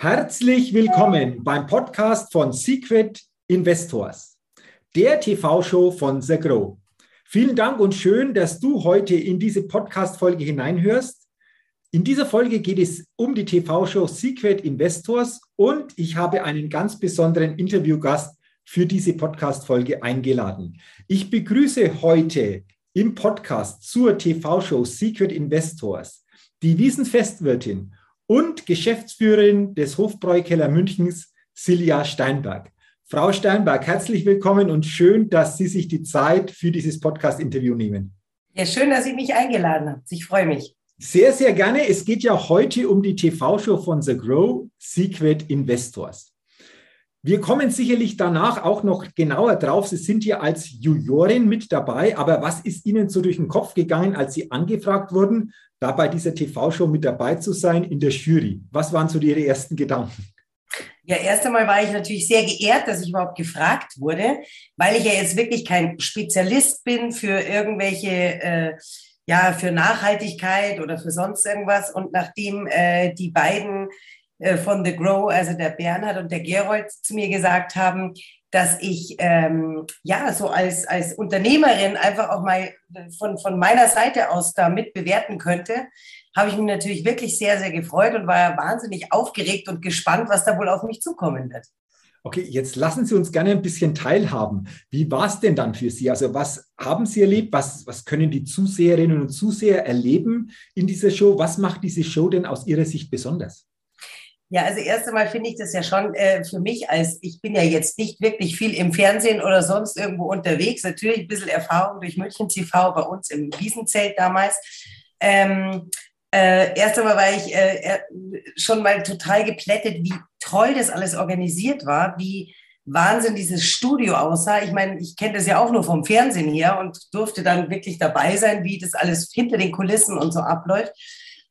Herzlich willkommen beim Podcast von Secret Investors, der TV-Show von The Grow. Vielen Dank und schön, dass du heute in diese Podcast-Folge hineinhörst. In dieser Folge geht es um die TV-Show Secret Investors und ich habe einen ganz besonderen Interviewgast für diese Podcast-Folge eingeladen. Ich begrüße heute im Podcast zur TV-Show Secret Investors die Wiesenfestwirtin und Geschäftsführerin des Hofbräukeller Münchens, Silja Steinberg. Frau Steinberg, herzlich willkommen und schön, dass Sie sich die Zeit für dieses Podcast-Interview nehmen. Ja, schön, dass Sie mich eingeladen haben. Ich freue mich. Sehr, sehr gerne. Es geht ja heute um die TV-Show von The Grow, Secret Investors. Wir kommen sicherlich danach auch noch genauer drauf. Sie sind hier als Jurorin mit dabei, aber was ist Ihnen so durch den Kopf gegangen, als Sie angefragt wurden, da bei dieser TV-Show mit dabei zu sein in der Jury? Was waren so Ihre ersten Gedanken? Ja, erst einmal war ich natürlich sehr geehrt, dass ich überhaupt gefragt wurde, weil ich ja jetzt wirklich kein Spezialist bin für irgendwelche, äh, ja, für Nachhaltigkeit oder für sonst irgendwas. Und nachdem äh, die beiden von The Grow, also der Bernhard und der Gerold, zu mir gesagt haben, dass ich ähm, ja so als, als Unternehmerin einfach auch mal von, von meiner Seite aus da mit bewerten könnte, habe ich mich natürlich wirklich sehr, sehr gefreut und war wahnsinnig aufgeregt und gespannt, was da wohl auf mich zukommen wird. Okay, jetzt lassen Sie uns gerne ein bisschen teilhaben. Wie war es denn dann für Sie? Also was haben Sie erlebt? Was, was können die Zuseherinnen und Zuseher erleben in dieser Show? Was macht diese Show denn aus Ihrer Sicht besonders? Ja, also erst einmal finde ich das ja schon äh, für mich als, ich bin ja jetzt nicht wirklich viel im Fernsehen oder sonst irgendwo unterwegs. Natürlich ein bisschen Erfahrung durch München TV bei uns im Wiesenzelt damals. Ähm, äh, erst einmal war ich äh, schon mal total geplättet, wie toll das alles organisiert war, wie Wahnsinn dieses Studio aussah. Ich meine, ich kenne das ja auch nur vom Fernsehen her und durfte dann wirklich dabei sein, wie das alles hinter den Kulissen und so abläuft.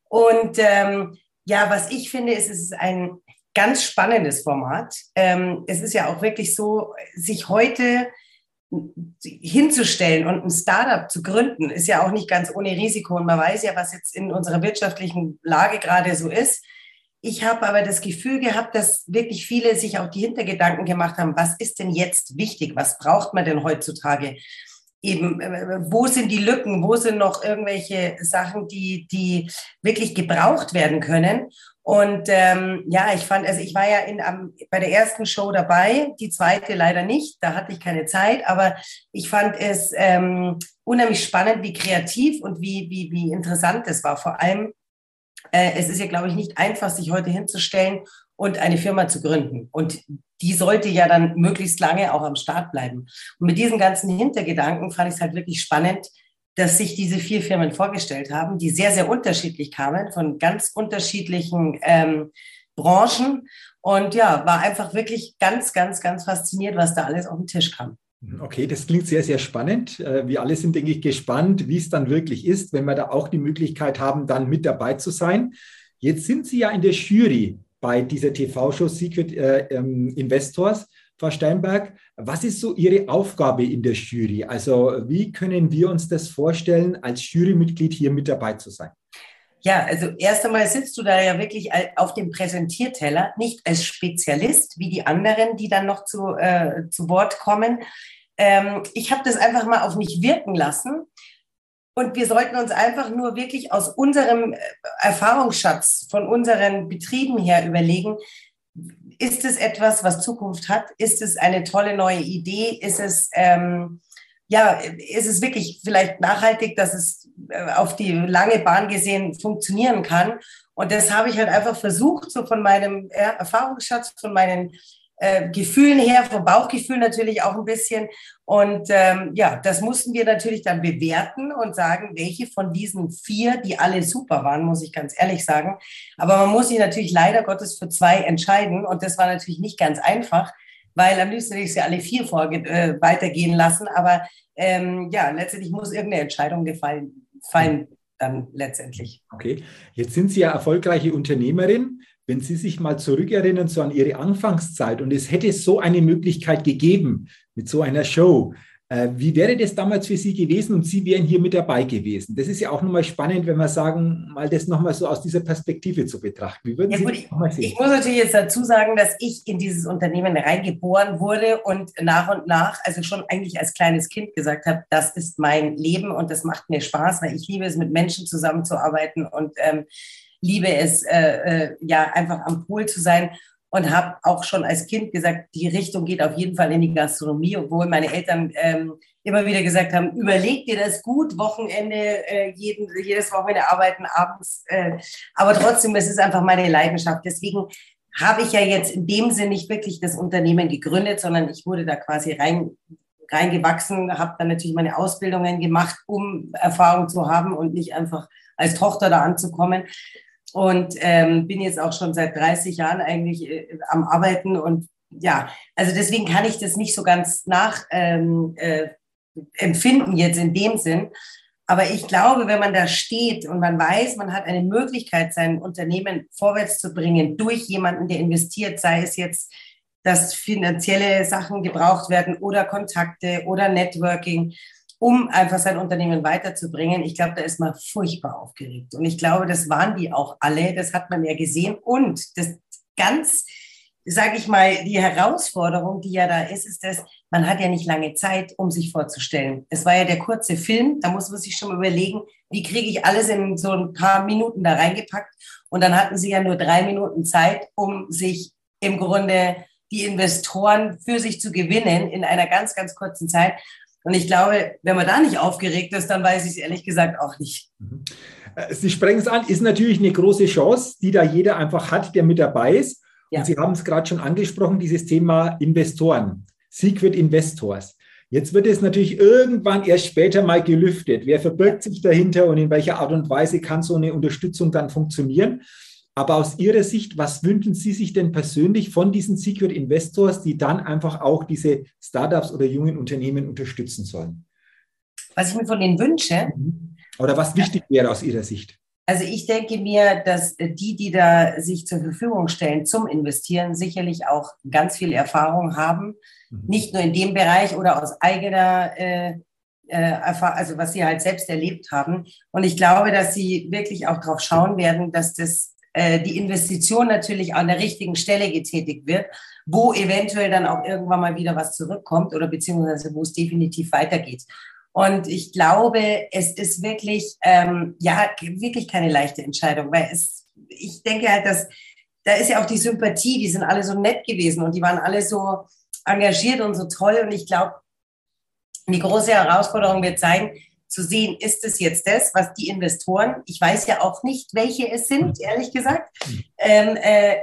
Und ähm, ja, was ich finde, ist, es ist ein ganz spannendes Format. Ähm, es ist ja auch wirklich so, sich heute hinzustellen und ein Startup zu gründen, ist ja auch nicht ganz ohne Risiko. Und man weiß ja, was jetzt in unserer wirtschaftlichen Lage gerade so ist. Ich habe aber das Gefühl gehabt, dass wirklich viele sich auch die Hintergedanken gemacht haben, was ist denn jetzt wichtig? Was braucht man denn heutzutage? Eben, äh, wo sind die Lücken, wo sind noch irgendwelche Sachen, die, die wirklich gebraucht werden können. Und ähm, ja, ich fand, also ich war ja in, am, bei der ersten Show dabei, die zweite leider nicht, da hatte ich keine Zeit, aber ich fand es ähm, unheimlich spannend, wie kreativ und wie, wie, wie interessant es war. Vor allem, äh, es ist ja, glaube ich, nicht einfach, sich heute hinzustellen und eine Firma zu gründen. Und die sollte ja dann möglichst lange auch am Start bleiben. Und mit diesen ganzen Hintergedanken fand ich es halt wirklich spannend, dass sich diese vier Firmen vorgestellt haben, die sehr, sehr unterschiedlich kamen, von ganz unterschiedlichen ähm, Branchen. Und ja, war einfach wirklich ganz, ganz, ganz fasziniert, was da alles auf den Tisch kam. Okay, das klingt sehr, sehr spannend. Äh, wir alle sind, denke ich, gespannt, wie es dann wirklich ist, wenn wir da auch die Möglichkeit haben, dann mit dabei zu sein. Jetzt sind Sie ja in der Jury bei dieser TV-Show Secret äh, ähm, Investors. Frau Steinberg, was ist so Ihre Aufgabe in der Jury? Also wie können wir uns das vorstellen, als Jurymitglied hier mit dabei zu sein? Ja, also erst einmal sitzt du da ja wirklich auf dem Präsentierteller, nicht als Spezialist wie die anderen, die dann noch zu, äh, zu Wort kommen. Ähm, ich habe das einfach mal auf mich wirken lassen und wir sollten uns einfach nur wirklich aus unserem äh, Erfahrungsschatz von unseren Betrieben her überlegen, ist es etwas, was Zukunft hat? Ist es eine tolle neue Idee? Ist es, ähm, ja, ist es wirklich vielleicht nachhaltig, dass es äh, auf die lange Bahn gesehen funktionieren kann? Und das habe ich halt einfach versucht, so von meinem ja, Erfahrungsschatz, von meinen äh, Gefühlen her, vom Bauchgefühl natürlich auch ein bisschen. Und ähm, ja, das mussten wir natürlich dann bewerten und sagen, welche von diesen vier, die alle super waren, muss ich ganz ehrlich sagen. Aber man muss sich natürlich leider Gottes für zwei entscheiden. Und das war natürlich nicht ganz einfach, weil am liebsten hätte ich sie alle vier vorge äh, weitergehen lassen. Aber ähm, ja, letztendlich muss irgendeine Entscheidung gefallen, fallen dann letztendlich. Okay, jetzt sind Sie ja erfolgreiche Unternehmerin wenn Sie sich mal zurückerinnern so an Ihre Anfangszeit und es hätte so eine Möglichkeit gegeben mit so einer Show, Äh, wie wäre das damals für Sie gewesen und Sie wären hier mit dabei gewesen? Das ist ja auch nochmal spannend, wenn wir sagen, mal das nochmal so aus dieser Perspektive zu betrachten. Wie würden ja, Sie gut, das nochmal sehen? Ich muss natürlich jetzt dazu sagen, dass ich in dieses Unternehmen reingeboren wurde und nach und nach, also schon eigentlich als kleines Kind gesagt habe, das ist mein Leben und das macht mir Spaß, weil ich liebe es, mit Menschen zusammenzuarbeiten und ähm, liebe es, äh, äh, ja, einfach am Pool zu sein und habe auch schon als Kind gesagt, die Richtung geht auf jeden Fall in die Gastronomie, obwohl meine Eltern ähm, immer wieder gesagt haben, überleg dir das gut, Wochenende, äh, jeden, jedes Wochenende arbeiten, abends. Äh, aber trotzdem, es ist einfach meine Leidenschaft. Deswegen habe ich ja jetzt in dem Sinne nicht wirklich das Unternehmen gegründet, sondern ich wurde da quasi rein reingewachsen, habe dann natürlich meine Ausbildungen gemacht, um Erfahrung zu haben und nicht einfach als Tochter da anzukommen und ähm, bin jetzt auch schon seit 30 Jahren eigentlich äh, am Arbeiten und ja, also deswegen kann ich das nicht so ganz nach ähm, äh, empfinden jetzt in dem Sinn. Aber ich glaube, wenn man da steht und man weiß, man hat eine Möglichkeit, sein Unternehmen vorwärts zu bringen durch jemanden, der investiert, sei es jetzt, dass finanzielle Sachen gebraucht werden oder Kontakte oder Networking, um einfach sein Unternehmen weiterzubringen. Ich glaube, da ist man furchtbar aufgeregt. Und ich glaube, das waren die auch alle. Das hat man ja gesehen. Und das ganz, sage ich mal, die Herausforderung, die ja da ist, ist dass man hat ja nicht lange Zeit, um sich vorzustellen. Es war ja der kurze Film. Da muss man sich schon überlegen, wie kriege ich alles in so ein paar Minuten da reingepackt. Und dann hatten sie ja nur drei Minuten Zeit, um sich im Grunde die Investoren für sich zu gewinnen in einer ganz, ganz kurzen Zeit. Und ich glaube, wenn man da nicht aufgeregt ist, dann weiß ich es ehrlich gesagt auch nicht. Mhm. Sie sprechen es an, ist natürlich eine große Chance, die da jeder einfach hat, der mit dabei ist. Ja. Und Sie haben es gerade schon angesprochen, dieses Thema Investoren, Secret Investors. Jetzt wird es natürlich irgendwann erst später mal gelüftet. Wer verbirgt sich dahinter und in welcher Art und Weise kann so eine Unterstützung dann funktionieren? Aber aus Ihrer Sicht, was wünschen Sie sich denn persönlich von diesen Secret Investors, die dann einfach auch diese Startups oder jungen Unternehmen unterstützen sollen? Was ich mir von denen wünsche. Mhm. Oder was wichtig wäre aus Ihrer Sicht? Also ich denke mir, dass die, die da sich zur Verfügung stellen zum Investieren, sicherlich auch ganz viel Erfahrung haben, mhm. nicht nur in dem Bereich oder aus eigener äh, äh also was sie halt selbst erlebt haben. Und ich glaube, dass sie wirklich auch darauf schauen werden, dass das äh, die Investition natürlich an der richtigen Stelle getätigt wird, wo eventuell dann auch irgendwann mal wieder was zurückkommt oder beziehungsweise wo es definitiv weitergeht. Und ich glaube, es ist wirklich, ähm, ja, wirklich keine leichte Entscheidung, weil es, ich denke halt, dass da ist ja auch die Sympathie, die sind alle so nett gewesen und die waren alle so engagiert und so toll. Und ich glaube, die große Herausforderung wird sein, zu sehen, ist es jetzt das, was die Investoren, ich weiß ja auch nicht, welche es sind, hm. ehrlich gesagt, hm. ähm, äh,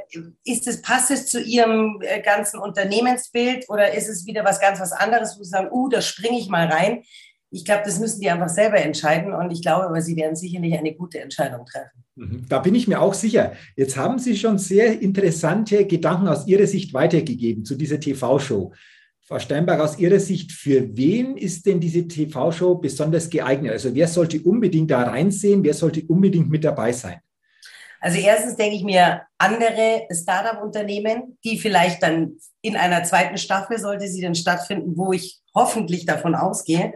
ist es, passt es zu ihrem äh, ganzen Unternehmensbild oder ist es wieder was ganz was anderes, wo sie sagen, uh, da springe ich mal rein. Ich glaube, das müssen die einfach selber entscheiden und ich glaube aber, sie werden sicherlich eine gute Entscheidung treffen. Mhm. Da bin ich mir auch sicher. Jetzt haben Sie schon sehr interessante Gedanken aus Ihrer Sicht weitergegeben zu dieser TV-Show. Frau Steinberg, aus Ihrer Sicht, für wen ist denn diese TV-Show besonders geeignet? Also wer sollte unbedingt da reinsehen? Wer sollte unbedingt mit dabei sein? Also erstens denke ich mir andere Startup-Unternehmen, die vielleicht dann in einer zweiten Staffel, sollte sie dann stattfinden, wo ich hoffentlich davon ausgehe,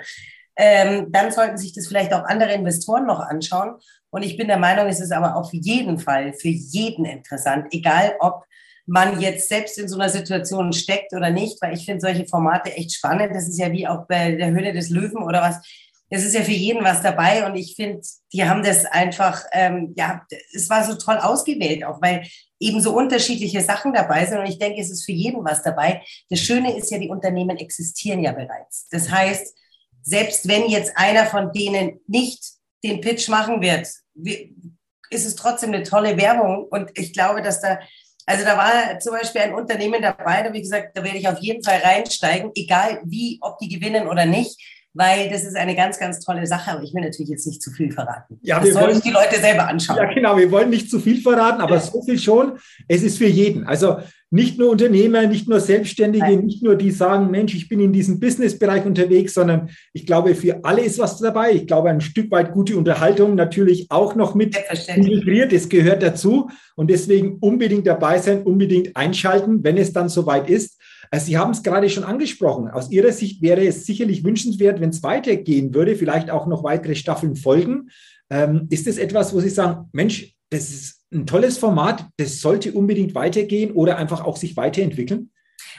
ähm, dann sollten sich das vielleicht auch andere Investoren noch anschauen. Und ich bin der Meinung, es ist aber auf jeden Fall für jeden interessant, egal ob man jetzt selbst in so einer Situation steckt oder nicht, weil ich finde solche Formate echt spannend. Das ist ja wie auch bei der Höhle des Löwen oder was. Es ist ja für jeden was dabei und ich finde, die haben das einfach, ähm, ja, es war so toll ausgewählt, auch weil eben so unterschiedliche Sachen dabei sind und ich denke, es ist für jeden was dabei. Das Schöne ist ja, die Unternehmen existieren ja bereits. Das heißt, selbst wenn jetzt einer von denen nicht den Pitch machen wird, ist es trotzdem eine tolle Werbung und ich glaube, dass da also da war zum Beispiel ein Unternehmen dabei, da habe ich gesagt, da werde ich auf jeden Fall reinsteigen, egal wie, ob die gewinnen oder nicht, weil das ist eine ganz, ganz tolle Sache. Aber ich will natürlich jetzt nicht zu viel verraten. Ja, das sollen sich die Leute selber anschauen. Ja, genau, wir wollen nicht zu viel verraten, aber ja. so viel schon. Es ist für jeden. Also nicht nur Unternehmer, nicht nur Selbstständige, Nein. nicht nur die sagen, Mensch, ich bin in diesem Businessbereich unterwegs, sondern ich glaube, für alle ist was dabei. Ich glaube, ein Stück weit gute Unterhaltung natürlich auch noch mit integriert. Es gehört dazu und deswegen unbedingt dabei sein, unbedingt einschalten, wenn es dann soweit ist. Also Sie haben es gerade schon angesprochen. Aus Ihrer Sicht wäre es sicherlich wünschenswert, wenn es weitergehen würde, vielleicht auch noch weitere Staffeln folgen. Ähm, ist das etwas, wo Sie sagen, Mensch, das ist ein tolles Format, das sollte unbedingt weitergehen oder einfach auch sich weiterentwickeln?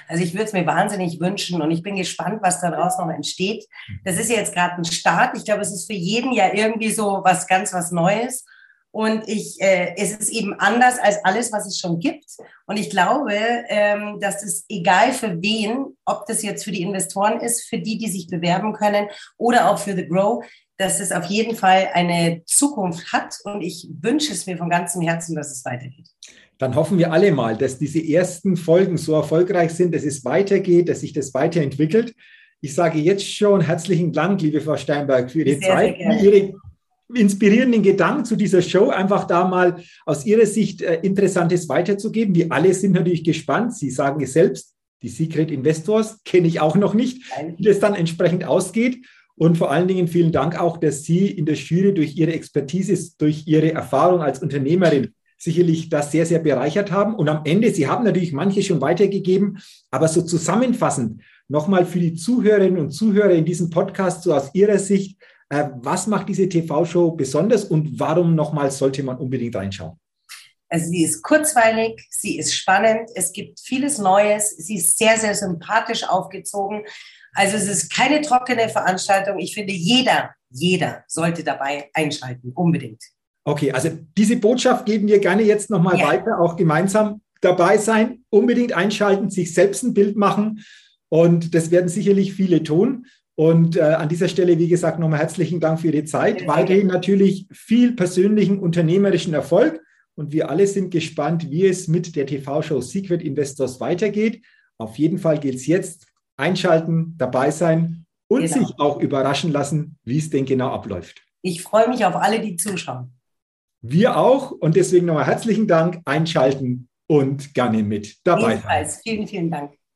Also ich würde es mir wahnsinnig wünschen und ich bin gespannt, was daraus noch entsteht. Das ist ja jetzt gerade ein Start. Ich glaube, es ist für jeden ja irgendwie so was ganz was Neues. Und ich, äh, es ist eben anders als alles, was es schon gibt. Und ich glaube, ähm, dass es egal für wen, ob das jetzt für die Investoren ist, für die, die sich bewerben können oder auch für The Grow, dass es auf jeden Fall eine Zukunft hat. Und ich wünsche es mir von ganzem Herzen, dass es weitergeht. Dann hoffen wir alle mal, dass diese ersten Folgen so erfolgreich sind, dass es weitergeht, dass sich das weiterentwickelt. Ich sage jetzt schon herzlichen Dank, liebe Frau Steinberg, für Ihre sehr, Zeit, sehr Ihre inspirierenden Gedanken zu dieser Show, einfach da mal aus Ihrer Sicht äh, Interessantes weiterzugeben. Wir alle sind natürlich gespannt. Sie sagen es selbst, die Secret Investors kenne ich auch noch nicht, wie das dann entsprechend ausgeht. Und vor allen Dingen vielen Dank auch, dass Sie in der Jury durch Ihre Expertise, durch Ihre Erfahrung als Unternehmerin sicherlich das sehr, sehr bereichert haben. Und am Ende, Sie haben natürlich manche schon weitergegeben, aber so zusammenfassend nochmal für die Zuhörerinnen und Zuhörer in diesem Podcast, so aus Ihrer Sicht, was macht diese TV-Show besonders und warum nochmal sollte man unbedingt reinschauen? Also sie ist kurzweilig, sie ist spannend, es gibt vieles Neues, sie ist sehr, sehr sympathisch aufgezogen. Also es ist keine trockene Veranstaltung. Ich finde, jeder, jeder sollte dabei einschalten, unbedingt. Okay, also diese Botschaft geben wir gerne jetzt nochmal ja. weiter, auch gemeinsam dabei sein, unbedingt einschalten, sich selbst ein Bild machen und das werden sicherlich viele tun. Und äh, an dieser Stelle, wie gesagt, nochmal herzlichen Dank für Ihre Zeit. Weiterhin natürlich viel persönlichen unternehmerischen Erfolg. Und wir alle sind gespannt, wie es mit der TV-Show Secret Investors weitergeht. Auf jeden Fall gilt es jetzt, einschalten, dabei sein und genau. sich auch überraschen lassen, wie es denn genau abläuft. Ich freue mich auf alle, die zuschauen. Wir auch. Und deswegen nochmal herzlichen Dank, einschalten und gerne mit dabei sein. Vielen, vielen Dank.